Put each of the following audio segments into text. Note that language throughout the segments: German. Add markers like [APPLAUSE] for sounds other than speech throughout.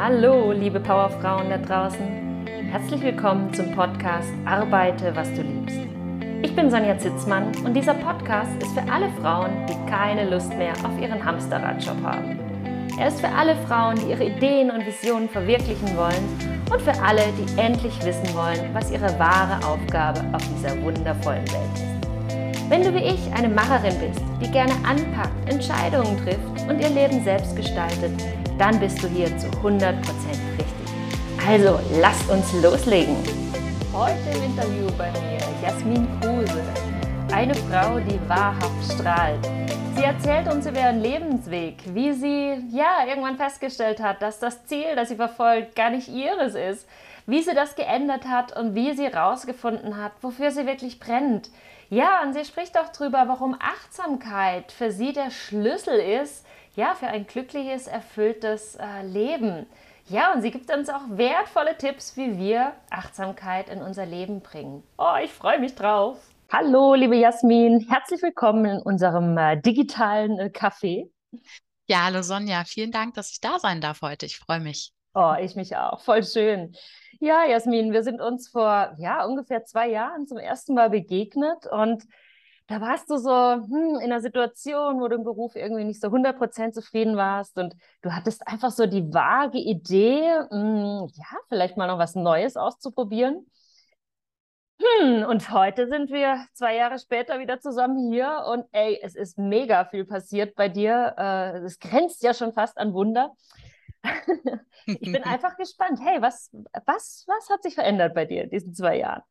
Hallo, liebe Powerfrauen da draußen. Herzlich willkommen zum Podcast Arbeite, was du liebst. Ich bin Sonja Zitzmann und dieser Podcast ist für alle Frauen, die keine Lust mehr auf ihren Hamsterradjob haben. Er ist für alle Frauen, die ihre Ideen und Visionen verwirklichen wollen und für alle, die endlich wissen wollen, was ihre wahre Aufgabe auf dieser wundervollen Welt ist. Wenn du wie ich eine Macherin bist, die gerne anpackt, Entscheidungen trifft und ihr Leben selbst gestaltet, dann bist du hier zu 100% richtig. Also lasst uns loslegen. Heute im Interview bei mir Jasmin Kruse, eine Frau, die wahrhaft strahlt. Sie erzählt uns über ihren Lebensweg, wie sie ja irgendwann festgestellt hat, dass das Ziel, das sie verfolgt, gar nicht ihres ist, wie sie das geändert hat und wie sie herausgefunden hat, wofür sie wirklich brennt. Ja, und sie spricht auch darüber, warum Achtsamkeit für sie der Schlüssel ist, ja, für ein glückliches, erfülltes äh, Leben. Ja, und sie gibt uns auch wertvolle Tipps, wie wir Achtsamkeit in unser Leben bringen. Oh, ich freue mich drauf. Hallo, liebe Jasmin, herzlich willkommen in unserem äh, digitalen äh, Café. Ja, hallo Sonja, vielen Dank, dass ich da sein darf heute. Ich freue mich. Oh, ich mich auch. Voll schön. Ja, Jasmin, wir sind uns vor ja, ungefähr zwei Jahren zum ersten Mal begegnet und da warst du so hm, in einer Situation, wo du im Beruf irgendwie nicht so 100% zufrieden warst und du hattest einfach so die vage Idee, hm, ja, vielleicht mal noch was Neues auszuprobieren. Hm, und heute sind wir zwei Jahre später wieder zusammen hier und ey, es ist mega viel passiert bei dir. Äh, es grenzt ja schon fast an Wunder. [LAUGHS] ich bin [LAUGHS] einfach gespannt. Hey, was, was, was hat sich verändert bei dir in diesen zwei Jahren?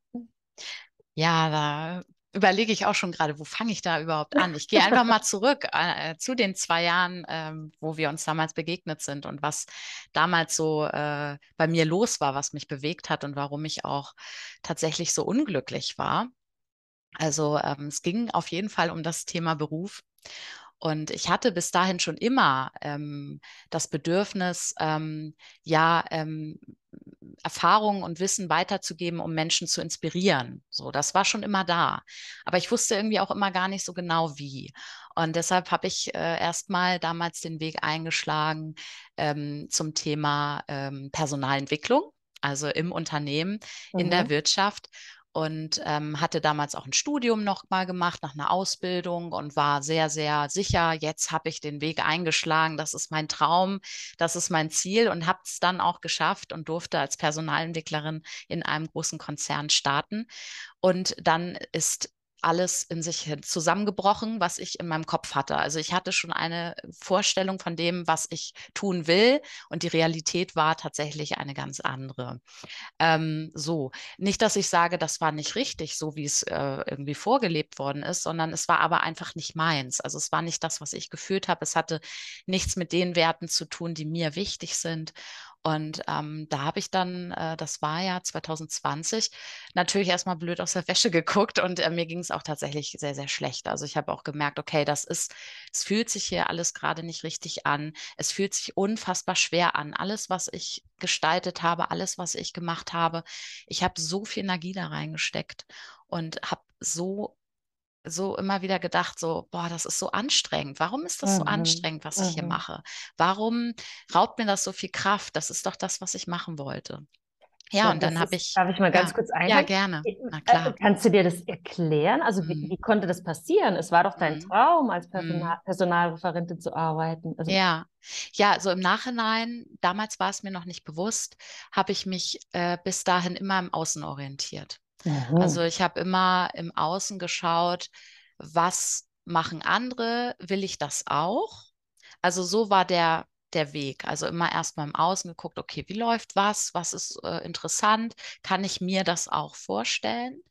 Ja, da überlege ich auch schon gerade, wo fange ich da überhaupt an? Ich gehe einfach [LAUGHS] mal zurück äh, zu den zwei Jahren, ähm, wo wir uns damals begegnet sind und was damals so äh, bei mir los war, was mich bewegt hat und warum ich auch tatsächlich so unglücklich war. Also ähm, es ging auf jeden Fall um das Thema Beruf. Und ich hatte bis dahin schon immer ähm, das Bedürfnis, ähm, ja, ähm, Erfahrungen und Wissen weiterzugeben, um Menschen zu inspirieren. So, das war schon immer da. Aber ich wusste irgendwie auch immer gar nicht so genau wie. Und deshalb habe ich äh, erstmal damals den Weg eingeschlagen ähm, zum Thema ähm, Personalentwicklung, also im Unternehmen, mhm. in der mhm. Wirtschaft und ähm, hatte damals auch ein Studium noch mal gemacht nach einer Ausbildung und war sehr, sehr sicher, jetzt habe ich den Weg eingeschlagen, das ist mein Traum, das ist mein Ziel und habe es dann auch geschafft und durfte als Personalentwicklerin in einem großen Konzern starten. Und dann ist alles in sich zusammengebrochen, was ich in meinem Kopf hatte. Also ich hatte schon eine Vorstellung von dem, was ich tun will und die Realität war tatsächlich eine ganz andere. Ähm, so, nicht, dass ich sage, das war nicht richtig, so wie es äh, irgendwie vorgelebt worden ist, sondern es war aber einfach nicht meins. Also es war nicht das, was ich gefühlt habe. Es hatte nichts mit den Werten zu tun, die mir wichtig sind. Und ähm, da habe ich dann, äh, das war ja 2020, natürlich erstmal blöd aus der Wäsche [LAUGHS] geguckt und äh, mir ging es auch tatsächlich sehr, sehr schlecht. Also ich habe auch gemerkt, okay, das ist, es fühlt sich hier alles gerade nicht richtig an. Es fühlt sich unfassbar schwer an. Alles, was ich gestaltet habe, alles, was ich gemacht habe, ich habe so viel Energie da reingesteckt und habe so so immer wieder gedacht, so, boah, das ist so anstrengend. Warum ist das mhm. so anstrengend, was mhm. ich hier mhm. mache? Warum raubt mir das so viel Kraft? Das ist doch das, was ich machen wollte. Ja, so, und dann habe ich. Darf ich mal ganz ja, kurz einhaken? Ja, gerne. Äh, Na klar. Äh, kannst du dir das erklären? Also, mhm. wie, wie, konnte das passieren? Es war doch dein mhm. Traum, als Personal, mhm. Personalreferentin zu arbeiten. Also, ja, ja, so im Nachhinein, damals war es mir noch nicht bewusst, habe ich mich äh, bis dahin immer im Außen orientiert. Mhm. Also ich habe immer im Außen geschaut, was machen andere, will ich das auch? Also so war der, der Weg. Also immer erstmal im Außen geguckt, okay, wie läuft was, was ist äh, interessant, kann ich mir das auch vorstellen?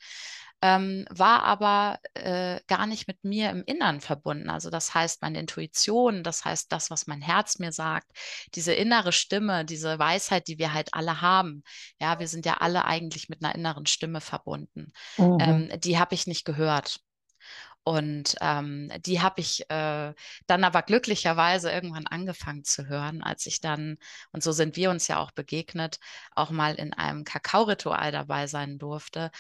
Ähm, war aber äh, gar nicht mit mir im Innern verbunden. Also das heißt, meine Intuition, das heißt das, was mein Herz mir sagt, diese innere Stimme, diese Weisheit, die wir halt alle haben. Ja, wir sind ja alle eigentlich mit einer inneren Stimme verbunden. Mhm. Ähm, die habe ich nicht gehört. Und ähm, die habe ich äh, dann aber glücklicherweise irgendwann angefangen zu hören, als ich dann, und so sind wir uns ja auch begegnet, auch mal in einem Kakao-Ritual dabei sein durfte,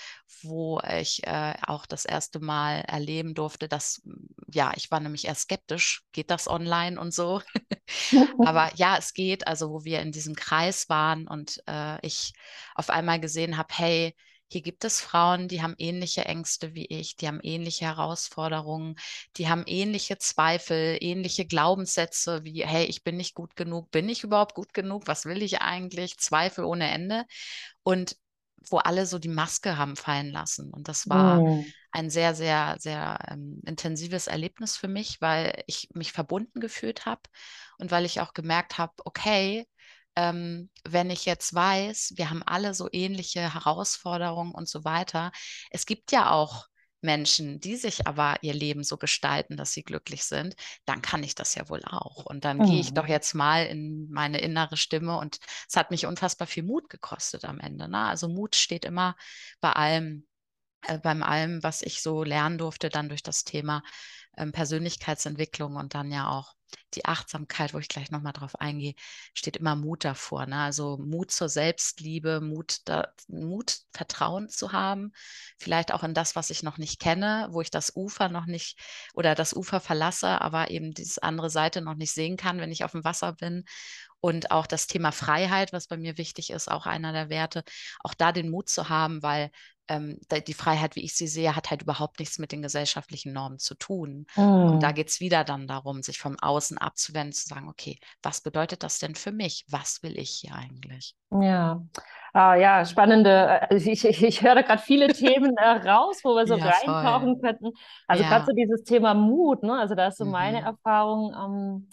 wo ich äh, auch das erste Mal erleben durfte, dass, ja, ich war nämlich eher skeptisch, geht das online und so. [LAUGHS] aber [LAUGHS] ja, es geht, also wo wir in diesem Kreis waren und äh, ich auf einmal gesehen habe, hey, hier gibt es Frauen, die haben ähnliche Ängste wie ich, die haben ähnliche Herausforderungen, die haben ähnliche Zweifel, ähnliche Glaubenssätze wie, hey, ich bin nicht gut genug, bin ich überhaupt gut genug, was will ich eigentlich, Zweifel ohne Ende. Und wo alle so die Maske haben fallen lassen. Und das war mhm. ein sehr, sehr, sehr ähm, intensives Erlebnis für mich, weil ich mich verbunden gefühlt habe und weil ich auch gemerkt habe, okay, ähm, wenn ich jetzt weiß, wir haben alle so ähnliche Herausforderungen und so weiter. Es gibt ja auch Menschen, die sich aber ihr Leben so gestalten, dass sie glücklich sind, dann kann ich das ja wohl auch. Und dann mhm. gehe ich doch mhm. jetzt mal in meine innere Stimme und es hat mich unfassbar viel Mut gekostet am Ende. Ne? Also Mut steht immer bei allem, äh, beim allem, was ich so lernen durfte, dann durch das Thema ähm, Persönlichkeitsentwicklung und dann ja auch die Achtsamkeit, wo ich gleich nochmal drauf eingehe, steht immer Mut davor. Ne? Also Mut zur Selbstliebe, Mut, da, Mut, Vertrauen zu haben, vielleicht auch in das, was ich noch nicht kenne, wo ich das Ufer noch nicht oder das Ufer verlasse, aber eben diese andere Seite noch nicht sehen kann, wenn ich auf dem Wasser bin. Und auch das Thema Freiheit, was bei mir wichtig ist, auch einer der Werte, auch da den Mut zu haben, weil ähm, die Freiheit, wie ich sie sehe, hat halt überhaupt nichts mit den gesellschaftlichen Normen zu tun. Mm. Und da mm. geht es wieder dann darum, sich vom Außen abzuwenden, zu sagen, okay, was bedeutet das denn für mich? Was will ich hier eigentlich? Ja, ah, ja, spannende. Äh, ich, ich, ich höre gerade viele Themen äh, raus, wo wir so [LAUGHS] ja, reintauchen voll. könnten. Also ja. gerade so dieses Thema Mut, ne? Also da ist so mhm. meine Erfahrung. Ähm,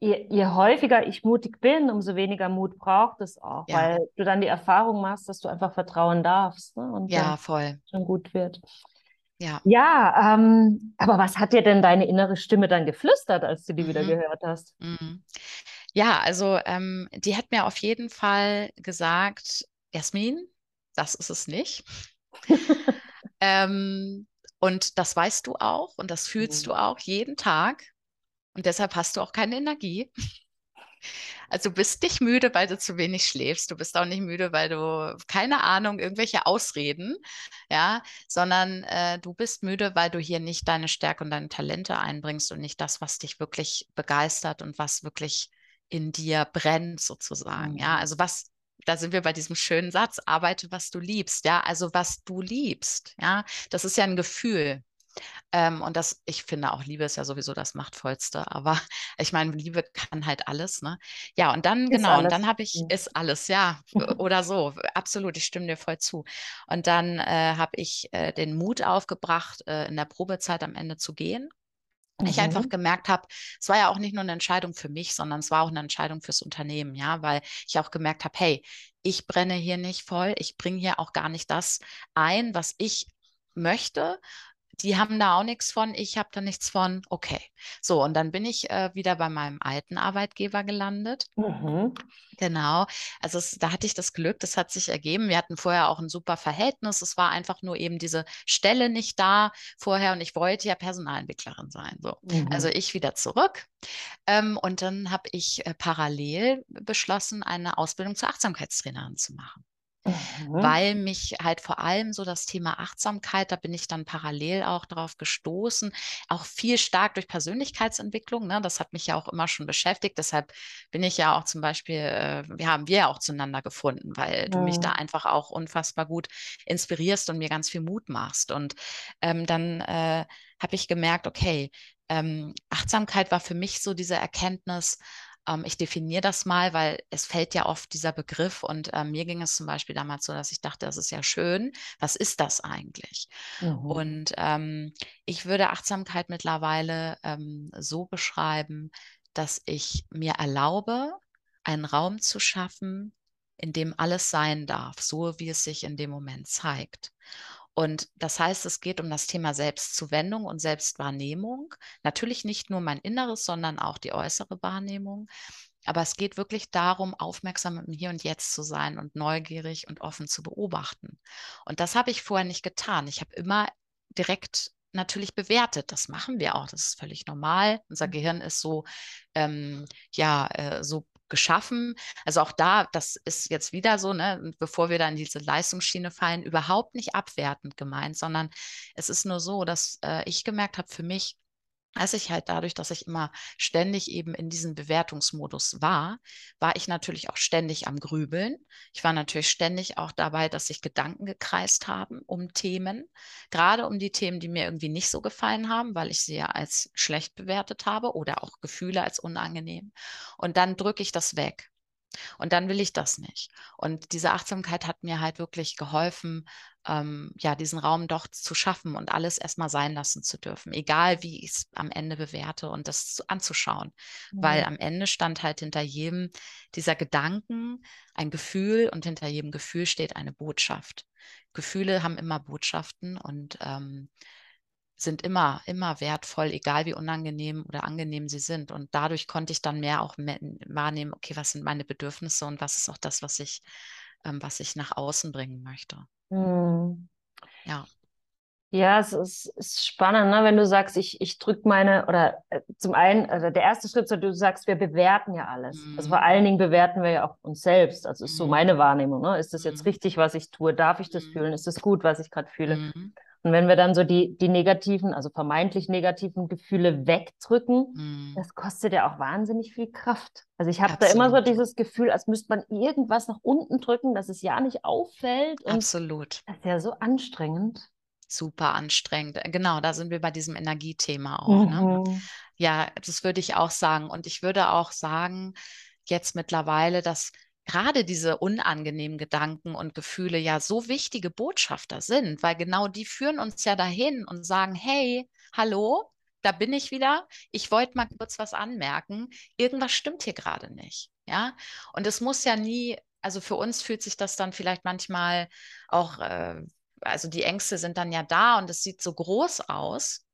je, je häufiger ich mutig bin, umso weniger Mut braucht es auch, ja. weil du dann die Erfahrung machst, dass du einfach vertrauen darfst ne? und ja, voll. schon gut wird. Ja, ja ähm, aber was hat dir denn deine innere Stimme dann geflüstert, als du die mhm. wieder gehört hast? Mhm. Ja, also ähm, die hat mir auf jeden Fall gesagt, Jasmin, das ist es nicht. [LAUGHS] ähm, und das weißt du auch und das fühlst mhm. du auch jeden Tag. Und deshalb hast du auch keine Energie. Also du bist nicht müde, weil du zu wenig schläfst. Du bist auch nicht müde, weil du, keine Ahnung, irgendwelche Ausreden, ja, sondern äh, du bist müde, weil du hier nicht deine Stärke und deine Talente einbringst und nicht das, was dich wirklich begeistert und was wirklich in dir brennt, sozusagen. Ja, mhm. also was, da sind wir bei diesem schönen Satz, arbeite, was du liebst, ja, also was du liebst, ja, das ist ja ein Gefühl. Ähm, und das, ich finde auch, Liebe ist ja sowieso das Machtvollste. [LAUGHS] Aber ich meine, Liebe kann halt alles, ne? Ja, und dann, ist genau, alles. und dann habe ich, ist alles, ja, [LAUGHS] oder so. Absolut, ich stimme dir voll zu. Und dann äh, habe ich äh, den Mut aufgebracht, äh, in der Probezeit am Ende zu gehen. Mhm. Ich einfach gemerkt habe, es war ja auch nicht nur eine Entscheidung für mich, sondern es war auch eine Entscheidung fürs Unternehmen, ja, weil ich auch gemerkt habe, hey, ich brenne hier nicht voll, ich bringe hier auch gar nicht das ein, was ich möchte, die haben da auch nichts von, ich habe da nichts von, okay. So, und dann bin ich äh, wieder bei meinem alten Arbeitgeber gelandet. Mhm. Genau, also es, da hatte ich das Glück, das hat sich ergeben. Wir hatten vorher auch ein super Verhältnis. Es war einfach nur eben diese Stelle nicht da vorher und ich wollte ja Personalentwicklerin sein. So. Also mhm. Also ich wieder zurück. Ähm, und dann habe ich äh, parallel beschlossen, eine Ausbildung zur Achtsamkeitstrainerin zu machen. Mhm. weil mich halt vor allem so das Thema Achtsamkeit, da bin ich dann parallel auch darauf gestoßen, auch viel stark durch Persönlichkeitsentwicklung. Ne? Das hat mich ja auch immer schon beschäftigt. Deshalb bin ich ja auch zum Beispiel, äh, wir haben wir ja auch zueinander gefunden, weil mhm. du mich da einfach auch unfassbar gut inspirierst und mir ganz viel Mut machst. Und ähm, dann äh, habe ich gemerkt, okay, ähm, Achtsamkeit war für mich so diese Erkenntnis, ähm, ich definiere das mal, weil es fällt ja oft dieser Begriff und äh, mir ging es zum Beispiel damals so, dass ich dachte, das ist ja schön. Was ist das eigentlich? Mhm. Und ähm, ich würde Achtsamkeit mittlerweile ähm, so beschreiben, dass ich mir erlaube, einen Raum zu schaffen, in dem alles sein darf, so wie es sich in dem Moment zeigt. Und das heißt, es geht um das Thema Selbstzuwendung und Selbstwahrnehmung. Natürlich nicht nur mein Inneres, sondern auch die äußere Wahrnehmung. Aber es geht wirklich darum, aufmerksam im Hier und Jetzt zu sein und neugierig und offen zu beobachten. Und das habe ich vorher nicht getan. Ich habe immer direkt natürlich bewertet. Das machen wir auch. Das ist völlig normal. Unser mhm. Gehirn ist so, ähm, ja, äh, so geschaffen. Also auch da, das ist jetzt wieder so, ne, bevor wir dann in diese Leistungsschiene fallen, überhaupt nicht abwertend gemeint, sondern es ist nur so, dass äh, ich gemerkt habe, für mich, als ich halt dadurch, dass ich immer ständig eben in diesem Bewertungsmodus war, war ich natürlich auch ständig am Grübeln. Ich war natürlich ständig auch dabei, dass sich Gedanken gekreist haben um Themen, gerade um die Themen, die mir irgendwie nicht so gefallen haben, weil ich sie ja als schlecht bewertet habe oder auch Gefühle als unangenehm. Und dann drücke ich das weg. Und dann will ich das nicht. Und diese Achtsamkeit hat mir halt wirklich geholfen, ähm, ja, diesen Raum doch zu schaffen und alles erstmal sein lassen zu dürfen, egal wie ich es am Ende bewerte und das zu, anzuschauen. Mhm. Weil am Ende stand halt hinter jedem dieser Gedanken ein Gefühl und hinter jedem Gefühl steht eine Botschaft. Gefühle haben immer Botschaften und ähm, sind immer, immer wertvoll, egal wie unangenehm oder angenehm sie sind. Und dadurch konnte ich dann mehr auch wahrnehmen, okay, was sind meine Bedürfnisse und was ist auch das, was ich, ähm, was ich nach außen bringen möchte. Mhm. Ja. Ja, es ist, ist spannend, ne? wenn du sagst, ich, ich drücke meine, oder äh, zum einen, also der erste Schritt, so, du sagst, wir bewerten ja alles. Mhm. Also vor allen Dingen bewerten wir ja auch uns selbst. Also ist so mhm. meine Wahrnehmung. Ne? Ist das jetzt mhm. richtig, was ich tue? Darf ich das mhm. fühlen? Ist das gut, was ich gerade fühle? Mhm. Und wenn wir dann so die, die negativen, also vermeintlich negativen Gefühle wegdrücken, mm. das kostet ja auch wahnsinnig viel Kraft. Also ich habe da immer so dieses Gefühl, als müsste man irgendwas nach unten drücken, dass es ja nicht auffällt. Absolut. Das ist ja so anstrengend. Super anstrengend. Genau, da sind wir bei diesem Energiethema auch. Ne? Mhm. Ne? Ja, das würde ich auch sagen. Und ich würde auch sagen, jetzt mittlerweile, dass gerade diese unangenehmen Gedanken und Gefühle ja so wichtige Botschafter sind, weil genau die führen uns ja dahin und sagen, hey, hallo, da bin ich wieder. Ich wollte mal kurz was anmerken. Irgendwas stimmt hier gerade nicht. Ja, und es muss ja nie, also für uns fühlt sich das dann vielleicht manchmal auch, äh, also die Ängste sind dann ja da und es sieht so groß aus.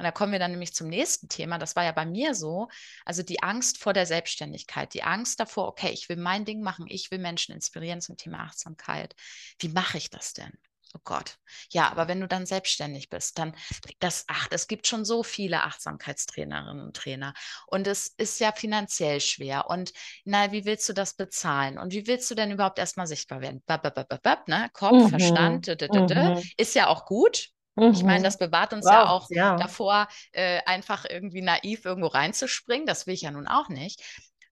Und da kommen wir dann nämlich zum nächsten Thema. Das war ja bei mir so. Also die Angst vor der Selbstständigkeit, die Angst davor, okay, ich will mein Ding machen, ich will Menschen inspirieren zum Thema Achtsamkeit. Wie mache ich das denn? Oh Gott. Ja, aber wenn du dann selbstständig bist, dann das, ach, es gibt schon so viele Achtsamkeitstrainerinnen und Trainer. Und es ist ja finanziell schwer. Und na, wie willst du das bezahlen? Und wie willst du denn überhaupt erstmal sichtbar werden? Bab, bab, bab, ne? Kopf, mhm. Verstand, mhm. ist ja auch gut. Mhm. Ich meine, mhm. das bewahrt uns wow, ja auch ja. davor, äh, einfach irgendwie naiv irgendwo reinzuspringen. Das will ich ja nun auch nicht.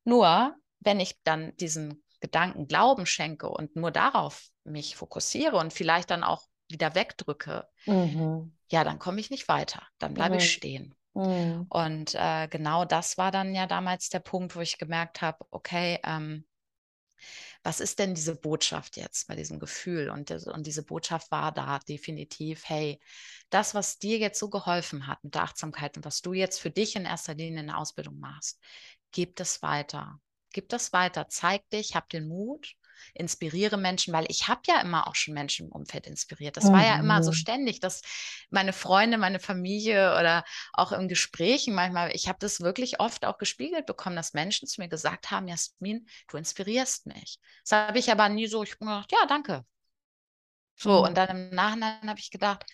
Nur, wenn ich dann diesen Gedanken Glauben schenke und nur darauf mich fokussiere und vielleicht dann auch wieder wegdrücke, mhm. ja, dann komme ich nicht weiter. Dann bleibe mhm. ich stehen. Mhm. Und äh, genau das war dann ja damals der Punkt, wo ich gemerkt habe, okay, ähm, was ist denn diese Botschaft jetzt bei diesem Gefühl? Und, und diese Botschaft war da definitiv, hey, das, was dir jetzt so geholfen hat mit der Achtsamkeit und was du jetzt für dich in erster Linie in der Ausbildung machst, gib das weiter. Gib das weiter, zeig dich, hab den Mut inspiriere Menschen, weil ich habe ja immer auch schon Menschen im Umfeld inspiriert. Das mhm. war ja immer so mhm. ständig, dass meine Freunde, meine Familie oder auch in Gesprächen manchmal, ich habe das wirklich oft auch gespiegelt bekommen, dass Menschen zu mir gesagt haben, Jasmin, du inspirierst mich. Das habe ich aber nie so, ich habe gedacht, ja, danke. So, mhm. und dann im Nachhinein habe ich gedacht,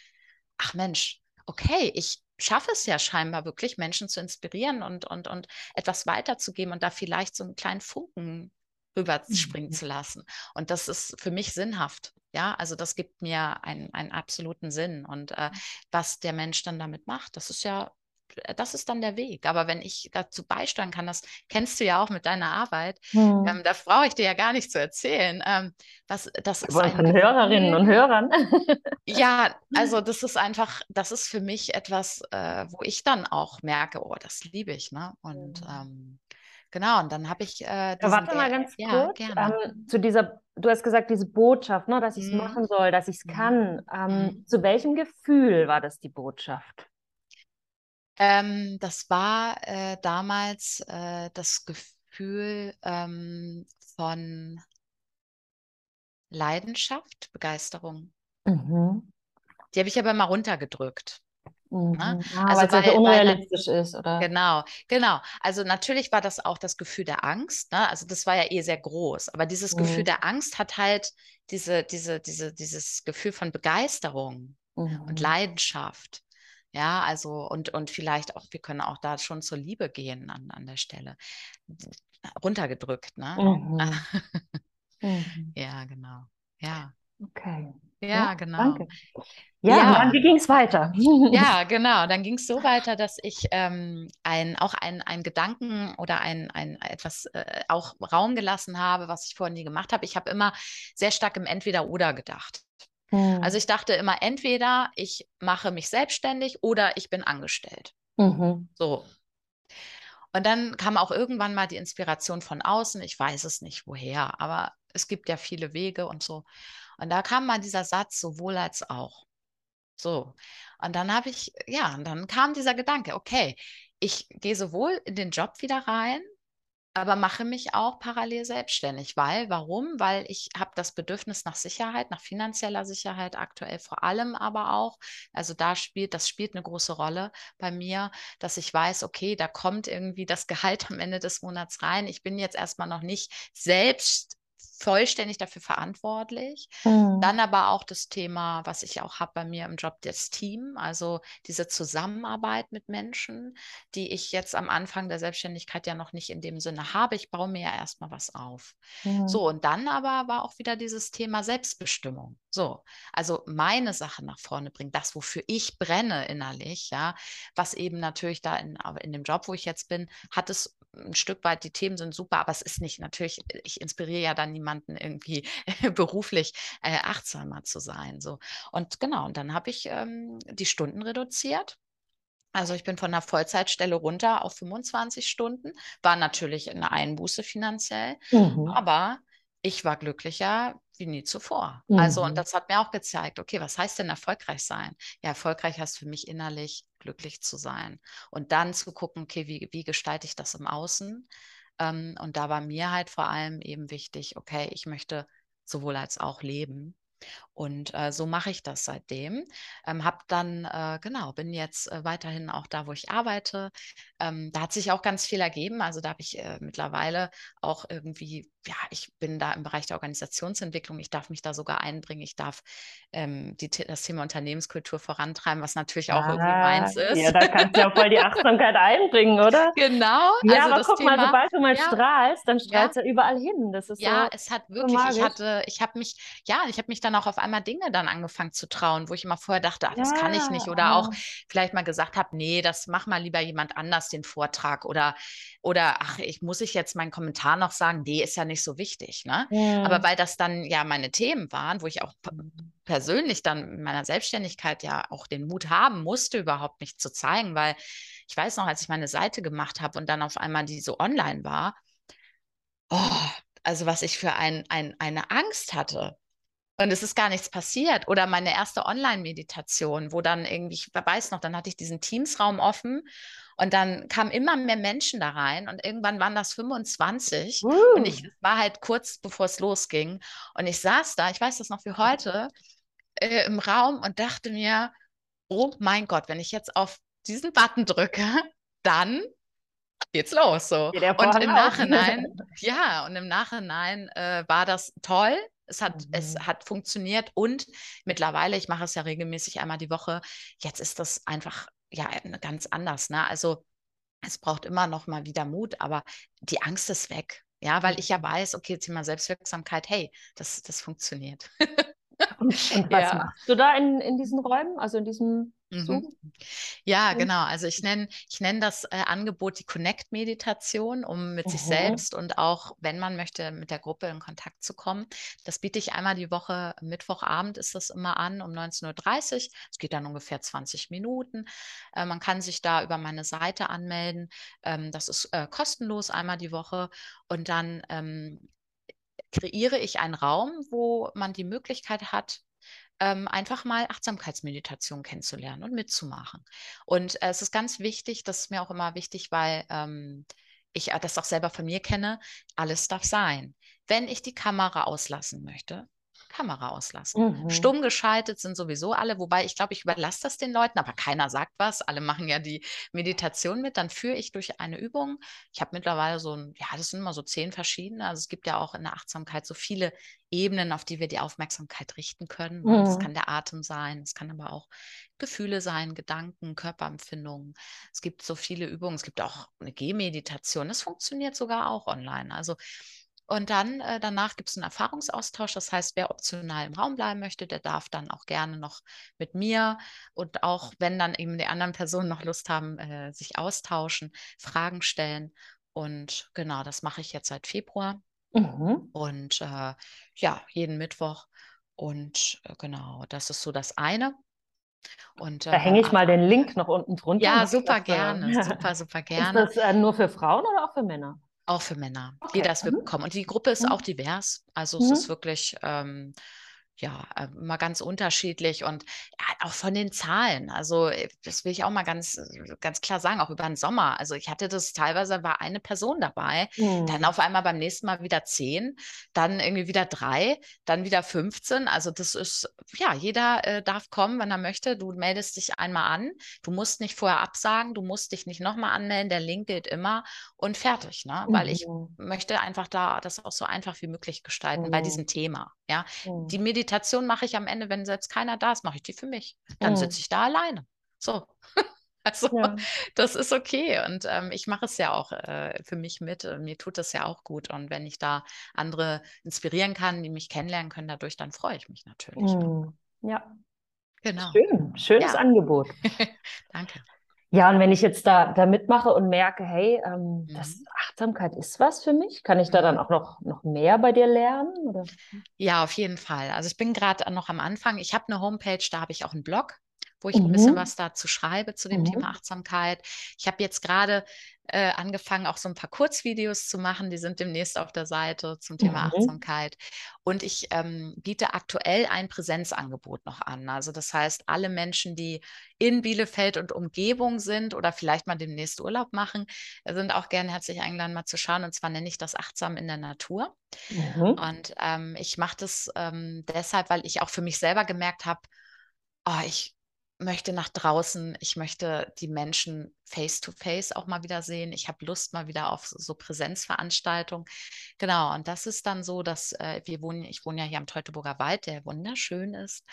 ach Mensch, okay, ich schaffe es ja scheinbar wirklich, Menschen zu inspirieren und, und, und etwas weiterzugeben und da vielleicht so einen kleinen Funken rüberspringen mhm. zu lassen. Und das ist für mich sinnhaft. Ja, also das gibt mir einen, einen absoluten Sinn. Und äh, was der Mensch dann damit macht, das ist ja, äh, das ist dann der Weg. Aber wenn ich dazu beisteuern kann, das kennst du ja auch mit deiner Arbeit, hm. ähm, da brauche ich dir ja gar nicht zu erzählen. Ähm, was, das ist ein von Hörerinnen und Hörern. ja, [LAUGHS] also das ist einfach, das ist für mich etwas, äh, wo ich dann auch merke, oh, das liebe ich. Ne? Und ähm, Genau, und dann habe ich. Äh, Warte mal ganz ja, kurz. Ähm, zu dieser, du hast gesagt, diese Botschaft, ne, dass ich es mhm. machen soll, dass ich es mhm. kann. Ähm, mhm. Zu welchem Gefühl war das die Botschaft? Ähm, das war äh, damals äh, das Gefühl ähm, von Leidenschaft, Begeisterung. Mhm. Die habe ich aber mal runtergedrückt. Mhm. Ne? Ah, also weil es so unrealistisch weil, ist, oder? Genau, genau. Also natürlich war das auch das Gefühl der Angst. Ne? Also das war ja eh sehr groß. Aber dieses mhm. Gefühl der Angst hat halt diese, diese, diese, dieses Gefühl von Begeisterung mhm. und Leidenschaft. Ja, also und, und vielleicht auch, wir können auch da schon zur Liebe gehen an, an der Stelle. Runtergedrückt, ne? Mhm. [LAUGHS] mhm. Ja, genau. Ja. Okay. Ja, genau. Danke. Ja, ja. Dann, wie ging es weiter? Ja, [LAUGHS] genau. Dann ging es so weiter, dass ich ähm, ein, auch ein, ein Gedanken oder ein, ein etwas äh, auch Raum gelassen habe, was ich vorher nie gemacht habe. Ich habe immer sehr stark im Entweder-Oder gedacht. Hm. Also ich dachte immer, entweder ich mache mich selbstständig oder ich bin angestellt. Mhm. So. Und dann kam auch irgendwann mal die Inspiration von außen. Ich weiß es nicht woher, aber es gibt ja viele Wege und so. Und da kam mal dieser Satz, sowohl als auch. So. Und dann habe ich, ja, und dann kam dieser Gedanke, okay, ich gehe sowohl in den Job wieder rein, aber mache mich auch parallel selbstständig, weil, warum? Weil ich habe das Bedürfnis nach Sicherheit, nach finanzieller Sicherheit aktuell vor allem aber auch. Also da spielt, das spielt eine große Rolle bei mir, dass ich weiß, okay, da kommt irgendwie das [LAUGHS] Gehalt am Ende des Monats rein. Ich bin jetzt erstmal noch nicht selbst vollständig dafür verantwortlich. Mhm. Dann aber auch das Thema, was ich auch habe bei mir im Job, das Team, also diese Zusammenarbeit mit Menschen, die ich jetzt am Anfang der Selbstständigkeit ja noch nicht in dem Sinne habe. Ich baue mir ja erstmal was auf. Mhm. So, und dann aber war auch wieder dieses Thema Selbstbestimmung. So, also meine Sache nach vorne bringen, das, wofür ich brenne innerlich, ja, was eben natürlich da in, in dem Job, wo ich jetzt bin, hat es ein Stück weit, die Themen sind super, aber es ist nicht natürlich, ich inspiriere ja dann niemanden irgendwie [LAUGHS] beruflich äh, achtsamer zu sein. So. Und genau, und dann habe ich ähm, die Stunden reduziert. Also ich bin von einer Vollzeitstelle runter auf 25 Stunden, war natürlich eine Einbuße finanziell, mhm. aber ich war glücklicher wie nie zuvor. Mhm. Also, und mhm. das hat mir auch gezeigt, okay, was heißt denn erfolgreich sein? Ja, erfolgreich heißt für mich innerlich glücklich zu sein. Und dann zu gucken, okay, wie, wie gestalte ich das im Außen? Ähm, und da war mir halt vor allem eben wichtig, okay, ich möchte sowohl als auch leben. Und äh, so mache ich das seitdem. Ähm, habe dann, äh, genau, bin jetzt äh, weiterhin auch da, wo ich arbeite. Ähm, da hat sich auch ganz viel ergeben. Also da habe ich äh, mittlerweile auch irgendwie, ja, ich bin da im Bereich der Organisationsentwicklung. Ich darf mich da sogar einbringen. Ich darf ähm, die, das Thema Unternehmenskultur vorantreiben, was natürlich auch ah, irgendwie meins ist. Ja, da kannst du ja voll die Achtsamkeit einbringen, oder? [LAUGHS] Genau. Ja, also aber guck Thema, mal, sobald du mal ja, strahlst, dann strahlst ja. du überall hin. Das ist ja, so, es hat wirklich, so ich hatte, ich habe mich, ja, ich habe mich dann auch auf einmal Dinge dann angefangen zu trauen, wo ich immer vorher dachte, ach, das ja. kann ich nicht. Oder auch vielleicht mal gesagt habe, nee, das mach mal lieber jemand anders den Vortrag. Oder, oder ach, ich muss ich jetzt meinen Kommentar noch sagen, nee, ist ja nicht so wichtig. Ne? Ja. Aber weil das dann ja meine Themen waren, wo ich auch mhm. persönlich dann in meiner Selbstständigkeit ja auch den Mut haben musste, überhaupt mich zu zeigen, weil ich weiß noch, als ich meine Seite gemacht habe und dann auf einmal die so online war, oh, also was ich für ein, ein, eine Angst hatte. Und es ist gar nichts passiert. Oder meine erste Online-Meditation, wo dann irgendwie, ich weiß noch, dann hatte ich diesen Teams-Raum offen und dann kamen immer mehr Menschen da rein und irgendwann waren das 25 uh. und ich war halt kurz bevor es losging und ich saß da, ich weiß das noch wie heute, äh, im Raum und dachte mir, oh mein Gott, wenn ich jetzt auf diesen Button drücke, dann geht's los so. Und im Nachhinein, [LAUGHS] ja, und im Nachhinein äh, war das toll, es hat, mhm. es hat funktioniert und mittlerweile, ich mache es ja regelmäßig einmal die Woche, jetzt ist das einfach ja ganz anders. Ne? Also es braucht immer noch mal wieder Mut, aber die Angst ist weg. Ja, weil ich ja mhm. weiß, okay, Thema Selbstwirksamkeit, hey, das, das funktioniert. Und, und was ja. machst du da in, in diesen Räumen, also in diesem Mhm. Ja, genau. Also ich nenne ich nenn das äh, Angebot die Connect-Meditation, um mit mhm. sich selbst und auch, wenn man möchte, mit der Gruppe in Kontakt zu kommen. Das biete ich einmal die Woche, Mittwochabend ist das immer an, um 19.30 Uhr. Es geht dann ungefähr 20 Minuten. Äh, man kann sich da über meine Seite anmelden. Ähm, das ist äh, kostenlos einmal die Woche. Und dann ähm, kreiere ich einen Raum, wo man die Möglichkeit hat, ähm, einfach mal Achtsamkeitsmeditation kennenzulernen und mitzumachen. Und äh, es ist ganz wichtig, das ist mir auch immer wichtig, weil ähm, ich äh, das auch selber von mir kenne, alles darf sein. Wenn ich die Kamera auslassen möchte, Kamera auslassen. Mhm. Stumm geschaltet sind sowieso alle, wobei ich glaube, ich überlasse das den Leuten, aber keiner sagt was. Alle machen ja die Meditation mit. Dann führe ich durch eine Übung. Ich habe mittlerweile so ein, ja, das sind immer so zehn verschiedene. Also es gibt ja auch in der Achtsamkeit so viele Ebenen, auf die wir die Aufmerksamkeit richten können. Mhm. Das kann der Atem sein, es kann aber auch Gefühle sein, Gedanken, Körperempfindungen. Es gibt so viele Übungen. Es gibt auch eine Gehmeditation. Das funktioniert sogar auch online. Also und dann äh, danach gibt es einen Erfahrungsaustausch. Das heißt, wer optional im Raum bleiben möchte, der darf dann auch gerne noch mit mir und auch wenn dann eben die anderen Personen noch Lust haben, äh, sich austauschen, Fragen stellen. Und genau, das mache ich jetzt seit Februar. Mhm. Und äh, ja, jeden Mittwoch. Und äh, genau, das ist so das eine. Und, da äh, hänge ich mal den Link noch unten drunter. Ja, super gerne, super, [LAUGHS] super gerne. Ist das äh, nur für Frauen oder auch für Männer? Auch für Männer. Okay. Ist willkommen. Mhm. Und die Gruppe ist mhm. auch divers. Also mhm. es ist wirklich ähm, ja, äh, immer ganz unterschiedlich und ja, auch von den Zahlen. Also, äh, das will ich auch mal ganz, äh, ganz klar sagen, auch über den Sommer. Also, ich hatte das teilweise, war eine Person dabei, mhm. dann auf einmal beim nächsten Mal wieder zehn, dann irgendwie wieder drei, dann wieder 15. Also, das ist, ja, jeder äh, darf kommen, wenn er möchte. Du meldest dich einmal an. Du musst nicht vorher absagen, du musst dich nicht nochmal anmelden. Der Link gilt immer und fertig, ne? Weil ich mhm. möchte einfach da das auch so einfach wie möglich gestalten bei mhm. diesem Thema. Ja, die Meditation Meditation mache ich am Ende, wenn selbst keiner da ist, mache ich die für mich. Dann mhm. sitze ich da alleine. So. [LAUGHS] Also ja. das ist okay und ähm, ich mache es ja auch äh, für mich mit. Mir tut das ja auch gut und wenn ich da andere inspirieren kann, die mich kennenlernen können dadurch, dann freue ich mich natürlich. Mhm. Ja, genau. Schön, schönes ja. Angebot. [LAUGHS] Danke. Ja, und wenn ich jetzt da, da mitmache und merke, hey, ähm, mhm. das Achtsamkeit ist was für mich, kann ich da dann mhm. auch noch, noch mehr bei dir lernen? Oder? Ja, auf jeden Fall. Also ich bin gerade noch am Anfang. Ich habe eine Homepage, da habe ich auch einen Blog wo ich mhm. ein bisschen mhm. was dazu schreibe zu dem mhm. Thema Achtsamkeit. Ich habe jetzt gerade äh, angefangen, auch so ein paar Kurzvideos zu machen. Die sind demnächst auf der Seite zum Thema mhm. Achtsamkeit. Und ich ähm, biete aktuell ein Präsenzangebot noch an. Also das heißt, alle Menschen, die in Bielefeld und Umgebung sind oder vielleicht mal demnächst Urlaub machen, sind auch gerne herzlich eingeladen, mal zu schauen. Und zwar nenne ich das Achtsam in der Natur. Mhm. Und ähm, ich mache das ähm, deshalb, weil ich auch für mich selber gemerkt habe, oh, ich möchte nach draußen, ich möchte die Menschen face to face auch mal wieder sehen. Ich habe Lust mal wieder auf so Präsenzveranstaltungen. Genau, und das ist dann so, dass äh, wir wohnen, ich wohne ja hier am Teutoburger Wald, der wunderschön ist.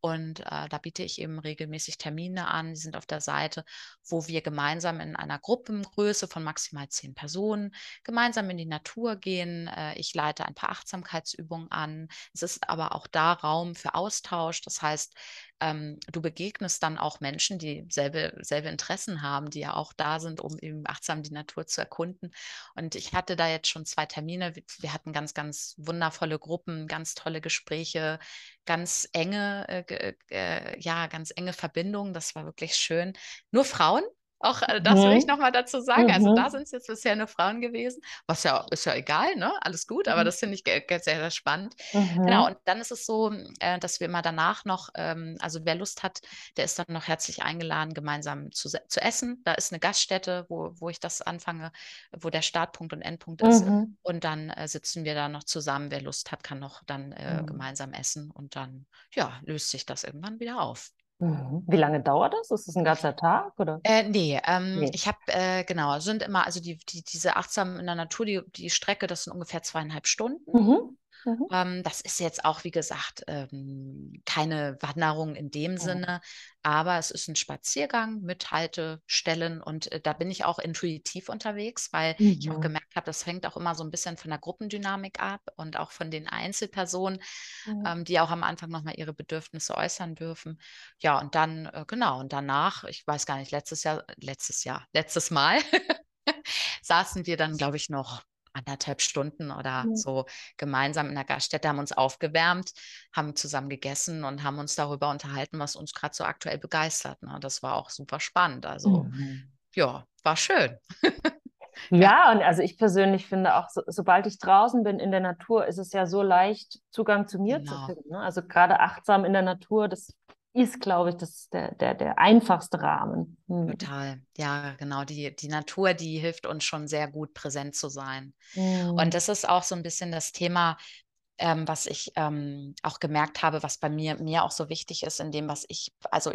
Und äh, da biete ich eben regelmäßig Termine an, die sind auf der Seite, wo wir gemeinsam in einer Gruppengröße von maximal zehn Personen gemeinsam in die Natur gehen. Äh, ich leite ein paar Achtsamkeitsübungen an. Es ist aber auch da Raum für Austausch. Das heißt, ähm, du begegnest dann auch Menschen, die selbe, selbe Interessen haben, die ja auch da sind, um eben achtsam die Natur zu erkunden. Und ich hatte da jetzt schon zwei Termine. Wir hatten ganz, ganz wundervolle Gruppen, ganz tolle Gespräche, ganz enge, äh, äh, ja, ganz enge Verbindungen. Das war wirklich schön. Nur Frauen, auch äh, das will ich mhm. nochmal dazu sagen. Also da mhm. sind es jetzt bisher nur Frauen gewesen, was ja ist ja egal, ne? Alles gut, aber mhm. das finde ich sehr, sehr spannend. Genau, und dann ist es so, äh, dass wir immer danach noch, ähm, also wer Lust hat, der ist dann noch herzlich eingeladen, gemeinsam zu, zu essen. Da ist eine Gaststätte, wo, wo ich das anfange, wo der Startpunkt und Endpunkt ist. Und dann äh, sitzen wir da noch zusammen. Wer Lust hat, kann noch dann äh, gemeinsam essen und dann ja, löst sich das irgendwann wieder auf. Mhm. Wie lange dauert das? Ist das ein ganzer Tag oder? Äh, nee, ähm, nee. ich habe, äh, genau, sind immer, also die, die, diese achtsam in der Natur, die, die Strecke, das sind ungefähr zweieinhalb Stunden. Mhm. Mhm. Ähm, das ist jetzt auch, wie gesagt, ähm, keine Wanderung in dem mhm. Sinne, aber es ist ein Spaziergang mit Haltestellen und äh, da bin ich auch intuitiv unterwegs, weil mhm. ich auch gemerkt habe, das hängt auch immer so ein bisschen von der Gruppendynamik ab und auch von den Einzelpersonen, ähm, die auch am Anfang nochmal ihre Bedürfnisse äußern dürfen. Ja, und dann, äh, genau, und danach, ich weiß gar nicht, letztes Jahr, letztes Jahr, letztes Mal [LAUGHS] saßen wir dann, glaube ich, noch anderthalb Stunden oder mhm. so gemeinsam in der Gaststätte, haben uns aufgewärmt, haben zusammen gegessen und haben uns darüber unterhalten, was uns gerade so aktuell begeistert. Ne? Das war auch super spannend. Also mhm. ja, war schön. [LAUGHS] Ja, und also ich persönlich finde auch, so, sobald ich draußen bin in der Natur, ist es ja so leicht, Zugang zu mir genau. zu finden. Ne? Also gerade achtsam in der Natur, das ist, glaube ich, das der, der, der einfachste Rahmen. Hm. Total. Ja, genau. Die, die Natur, die hilft uns schon sehr gut, präsent zu sein. Hm. Und das ist auch so ein bisschen das Thema, ähm, was ich ähm, auch gemerkt habe, was bei mir, mir auch so wichtig ist, in dem, was ich, also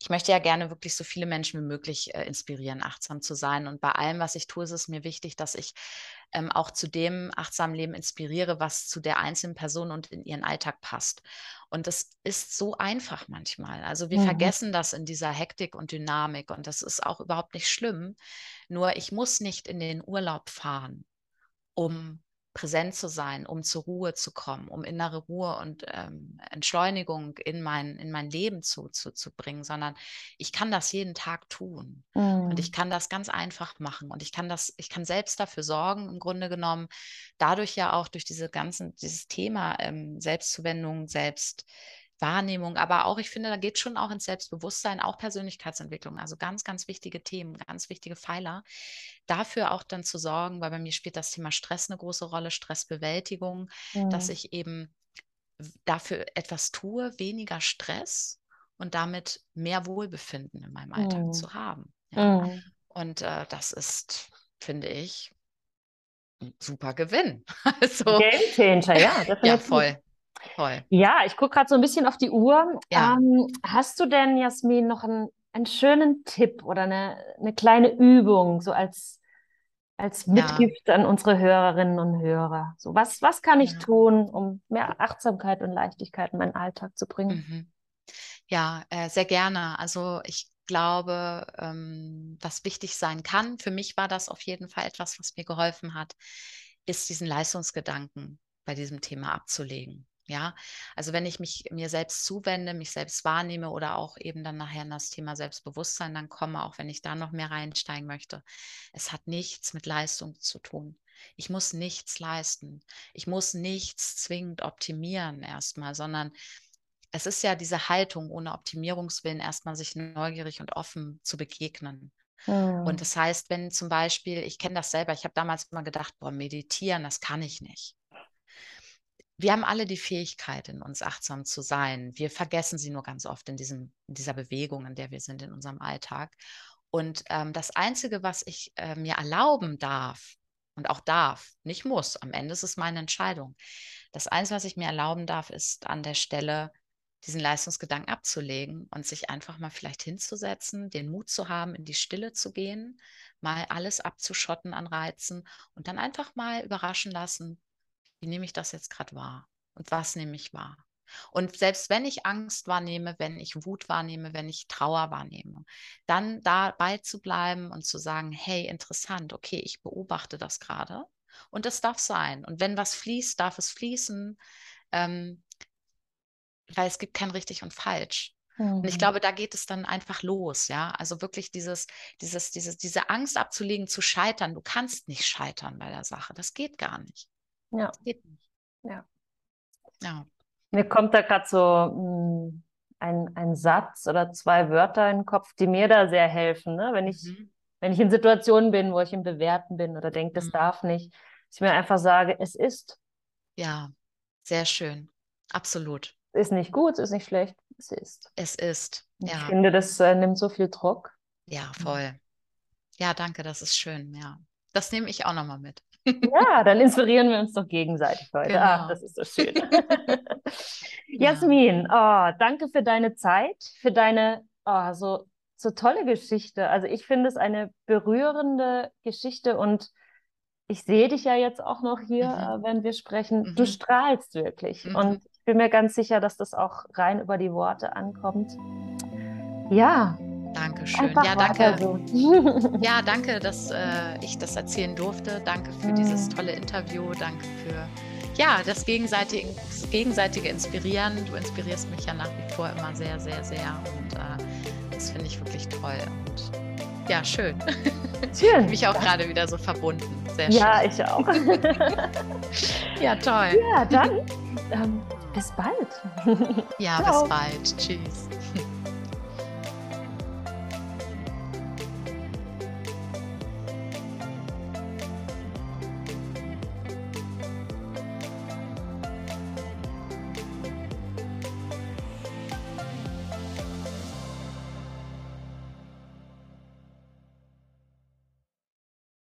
ich möchte ja gerne wirklich so viele Menschen wie möglich äh, inspirieren, achtsam zu sein. Und bei allem, was ich tue, ist es mir wichtig, dass ich ähm, auch zu dem achtsamen Leben inspiriere, was zu der einzelnen Person und in ihren Alltag passt. Und das ist so einfach manchmal. Also wir mhm. vergessen das in dieser Hektik und Dynamik und das ist auch überhaupt nicht schlimm. Nur ich muss nicht in den Urlaub fahren, um präsent zu sein, um zur Ruhe zu kommen, um innere Ruhe und ähm, Entschleunigung in mein, in mein Leben zu, zu, zu bringen, sondern ich kann das jeden Tag tun. Mm. Und ich kann das ganz einfach machen. Und ich kann das, ich kann selbst dafür sorgen, im Grunde genommen, dadurch ja auch durch diese ganzen, dieses Thema ähm, Selbstzuwendung, Selbst Wahrnehmung, aber auch, ich finde, da geht schon auch ins Selbstbewusstsein, auch Persönlichkeitsentwicklung, also ganz, ganz wichtige Themen, ganz wichtige Pfeiler. Dafür auch dann zu sorgen, weil bei mir spielt das Thema Stress eine große Rolle, Stressbewältigung, ja. dass ich eben dafür etwas tue, weniger Stress und damit mehr Wohlbefinden in meinem Alltag ja. zu haben. Ja. Ja. Und äh, das ist, finde ich, ein super Gewinn. [LAUGHS] also, Game Changer, ja. [LAUGHS] Definitiv. Ja, voll. Toll. Ja, ich gucke gerade so ein bisschen auf die Uhr. Ja. Ähm, hast du denn, Jasmin, noch einen, einen schönen Tipp oder eine, eine kleine Übung, so als, als Mitgift ja. an unsere Hörerinnen und Hörer? So, was, was kann ich ja. tun, um mehr Achtsamkeit und Leichtigkeit in meinen Alltag zu bringen? Mhm. Ja, äh, sehr gerne. Also ich glaube, ähm, was wichtig sein kann, für mich war das auf jeden Fall etwas, was mir geholfen hat, ist diesen Leistungsgedanken bei diesem Thema abzulegen. Ja, also wenn ich mich mir selbst zuwende, mich selbst wahrnehme oder auch eben dann nachher in das Thema Selbstbewusstsein dann komme, auch wenn ich da noch mehr reinsteigen möchte. Es hat nichts mit Leistung zu tun. Ich muss nichts leisten. Ich muss nichts zwingend optimieren erstmal, sondern es ist ja diese Haltung ohne Optimierungswillen erstmal sich neugierig und offen zu begegnen. Hm. Und das heißt, wenn zum Beispiel, ich kenne das selber, ich habe damals immer gedacht, boah, meditieren, das kann ich nicht wir haben alle die Fähigkeit, in uns achtsam zu sein. Wir vergessen sie nur ganz oft in, diesem, in dieser Bewegung, in der wir sind in unserem Alltag. Und ähm, das Einzige, was ich äh, mir erlauben darf, und auch darf, nicht muss, am Ende ist es meine Entscheidung. Das Einzige, was ich mir erlauben darf, ist an der Stelle diesen Leistungsgedanken abzulegen und sich einfach mal vielleicht hinzusetzen, den Mut zu haben, in die Stille zu gehen, mal alles abzuschotten an Reizen und dann einfach mal überraschen lassen, wie nehme ich das jetzt gerade wahr? Und was nehme ich wahr? Und selbst wenn ich Angst wahrnehme, wenn ich Wut wahrnehme, wenn ich Trauer wahrnehme, dann dabei zu bleiben und zu sagen, hey, interessant, okay, ich beobachte das gerade und das darf sein. Und wenn was fließt, darf es fließen, ähm, weil es gibt kein richtig und falsch. Und ich mhm. glaube, da geht es dann einfach los, ja. Also wirklich dieses, dieses, dieses, diese Angst abzulegen, zu scheitern. Du kannst nicht scheitern bei der Sache. Das geht gar nicht. Ja. Das geht nicht. Ja. ja. Mir kommt da gerade so mh, hm, ein, ein Satz oder zwei Wörter in den Kopf, die mir da sehr helfen, ne? wenn, ich, mhm. wenn ich in Situationen bin, wo ich im Bewerten bin oder denke, das mhm. darf nicht, dass ich mir einfach sage, es ist. Ja, sehr schön. Absolut. Es ist nicht gut, es ist nicht schlecht, es ist. Es ist. Ja. Ich finde, das äh, nimmt so viel Druck. Ja, voll. Ja, danke, das ist schön. Ja, das nehme ich auch nochmal mit. Ja, dann inspirieren wir uns doch gegenseitig heute. Genau. Ach, das ist so schön. [LAUGHS] [LAUGHS] Jasmin, oh, danke für deine Zeit, für deine oh, so, so tolle Geschichte. Also ich finde es eine berührende Geschichte und ich sehe dich ja jetzt auch noch hier, mhm. äh, wenn wir sprechen. Mhm. Du strahlst wirklich. Mhm. Und ich bin mir ganz sicher, dass das auch rein über die Worte ankommt. Ja, Dankeschön. Einfach ja, danke. So. [LAUGHS] ja, danke, dass äh, ich das erzählen durfte. Danke für mhm. dieses tolle Interview. Danke für ja, das gegenseitige, das gegenseitige Inspirieren. Du inspirierst mich ja nach wie vor immer sehr, sehr, sehr. Und äh, das finde ich wirklich toll. Und ja, schön. [LAUGHS] Schön. ich mich auch gerade wieder so verbunden. Sehr schön. Ja, ich auch. [LAUGHS] ja, toll. Ja, dann ähm, bis bald. ja, Ciao. bis bald. Tschüss.